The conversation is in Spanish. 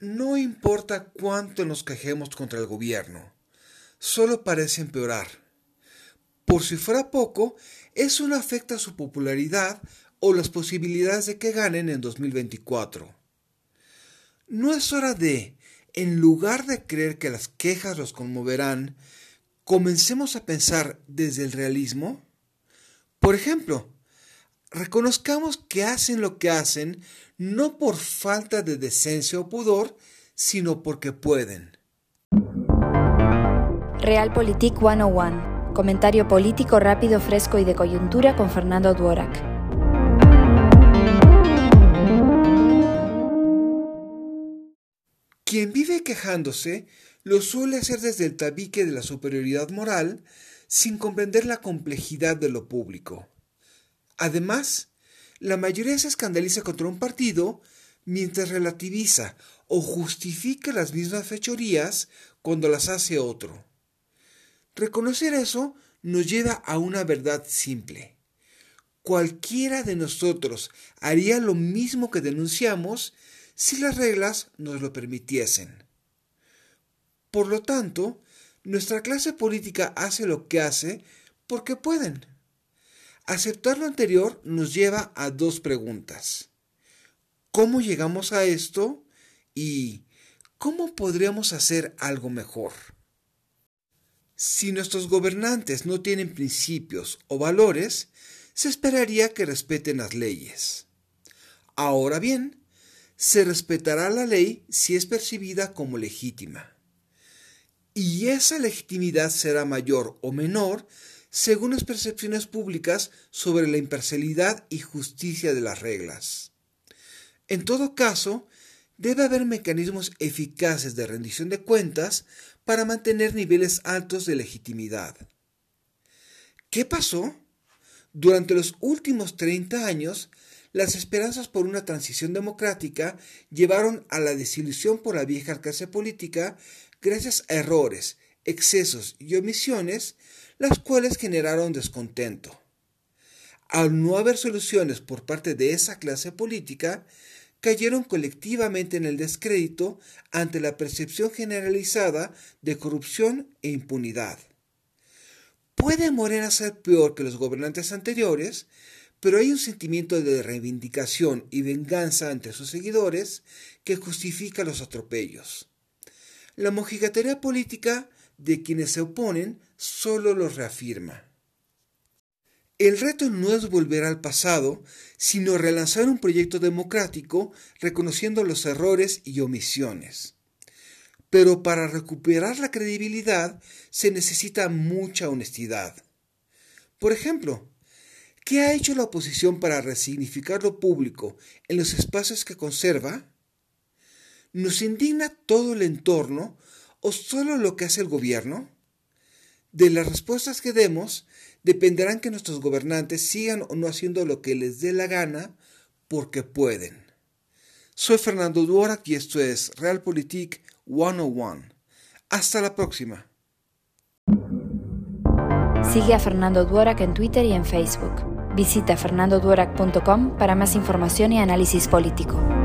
no importa cuánto nos quejemos contra el gobierno, solo parece empeorar. Por si fuera poco, eso no afecta su popularidad o las posibilidades de que ganen en 2024. ¿No es hora de, en lugar de creer que las quejas los conmoverán, comencemos a pensar desde el realismo? Por ejemplo, reconozcamos que hacen lo que hacen no por falta de decencia o pudor, sino porque pueden. Realpolitik 101. Comentario político rápido, fresco y de coyuntura con Fernando Duorak. Quien vive quejándose lo suele hacer desde el tabique de la superioridad moral sin comprender la complejidad de lo público. Además, la mayoría se escandaliza contra un partido mientras relativiza o justifica las mismas fechorías cuando las hace otro. Reconocer eso nos lleva a una verdad simple. Cualquiera de nosotros haría lo mismo que denunciamos si las reglas nos lo permitiesen. Por lo tanto, nuestra clase política hace lo que hace porque pueden. Aceptar lo anterior nos lleva a dos preguntas. ¿Cómo llegamos a esto? ¿Y cómo podríamos hacer algo mejor? Si nuestros gobernantes no tienen principios o valores, se esperaría que respeten las leyes. Ahora bien, se respetará la ley si es percibida como legítima. Y esa legitimidad será mayor o menor según las percepciones públicas sobre la imparcialidad y justicia de las reglas. En todo caso, debe haber mecanismos eficaces de rendición de cuentas para mantener niveles altos de legitimidad. ¿Qué pasó? Durante los últimos 30 años, las esperanzas por una transición democrática llevaron a la desilusión por la vieja clase política gracias a errores, excesos y omisiones las cuales generaron descontento. Al no haber soluciones por parte de esa clase política, cayeron colectivamente en el descrédito ante la percepción generalizada de corrupción e impunidad. Puede Morena ser peor que los gobernantes anteriores, pero hay un sentimiento de reivindicación y venganza entre sus seguidores que justifica los atropellos. La mojigatería política de quienes se oponen solo los reafirma. El reto no es volver al pasado, sino relanzar un proyecto democrático reconociendo los errores y omisiones. Pero para recuperar la credibilidad se necesita mucha honestidad. Por ejemplo, ¿qué ha hecho la oposición para resignificar lo público en los espacios que conserva? ¿Nos indigna todo el entorno o solo lo que hace el gobierno? De las respuestas que demos dependerán que nuestros gobernantes sigan o no haciendo lo que les dé la gana porque pueden. Soy Fernando Duorak y esto es Realpolitik 101. Hasta la próxima. Sigue a Fernando Duorak en Twitter y en Facebook. Visita fernandoduorak.com para más información y análisis político.